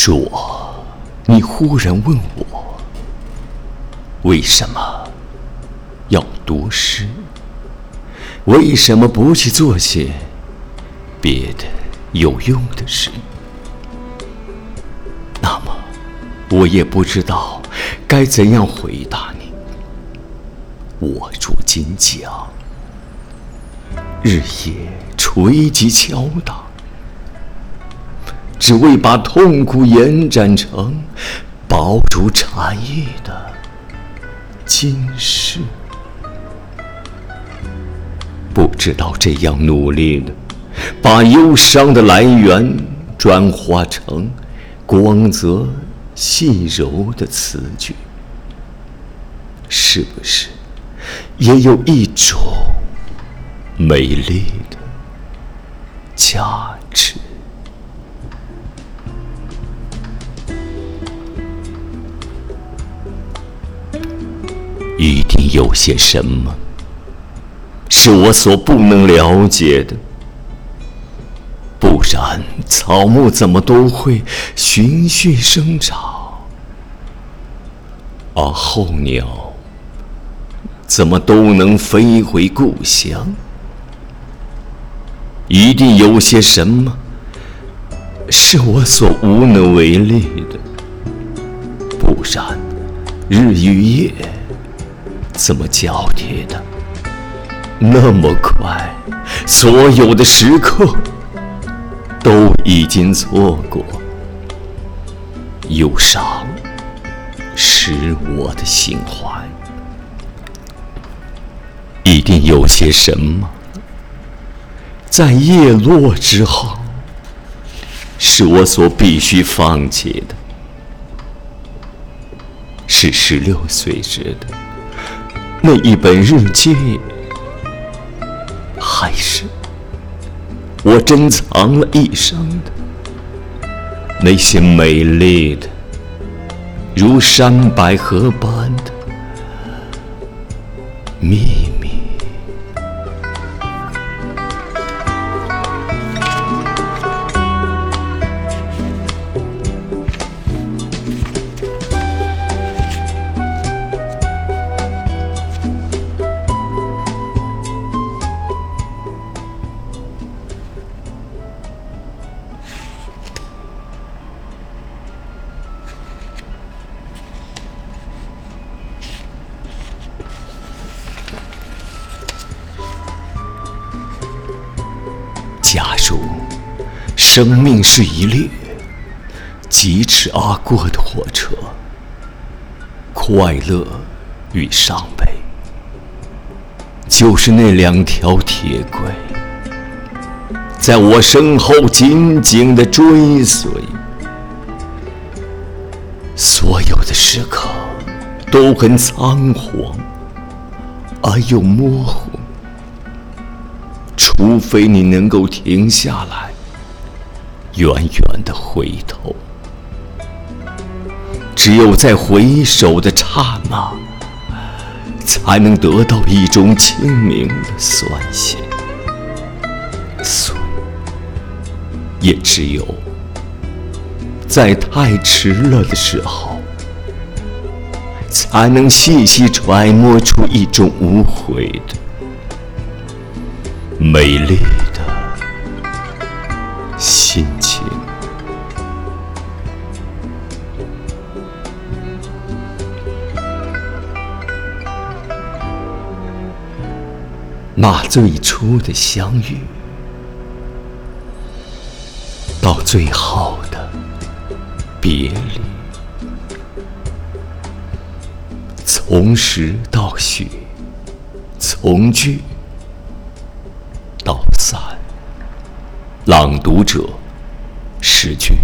是我，你忽然问我，为什么要读诗？为什么不去做些别的有用的事？那么，我也不知道该怎样回答你。握住金桨，日夜锤击敲打，只为把痛苦延展成饱足禅意的今世。不知道这样努力的，把忧伤的来源转化成光泽细柔的词句，是不是也有一种美丽的价值？有些什么。是我所不能了解的，不然草木怎么都会循序生长，而候鸟怎么都能飞回故乡？一定有些什么是我所无能为力的，不然日与夜怎么交替的？那么快，所有的时刻都已经错过。忧伤是我的心怀，一定有些什么，在叶落之后，是我所必须放弃的。是十六岁时的那一本日记。还是我珍藏了一生的那些美丽的，如山百合般的秘密。假如生命是一列疾驰而过的火车，快乐与伤悲就是那两条铁轨，在我身后紧紧的追随。所有的时刻都很仓皇而又模糊。除非你能够停下来，远远的回头，只有在回首的刹那，才能得到一种清明的酸咸。所以，也只有在太迟了的时候，才能细细揣摩出一种无悔的。美丽的心情，那最初的相遇，到最后的别离，从实到虚，从句。朗读者，诗句。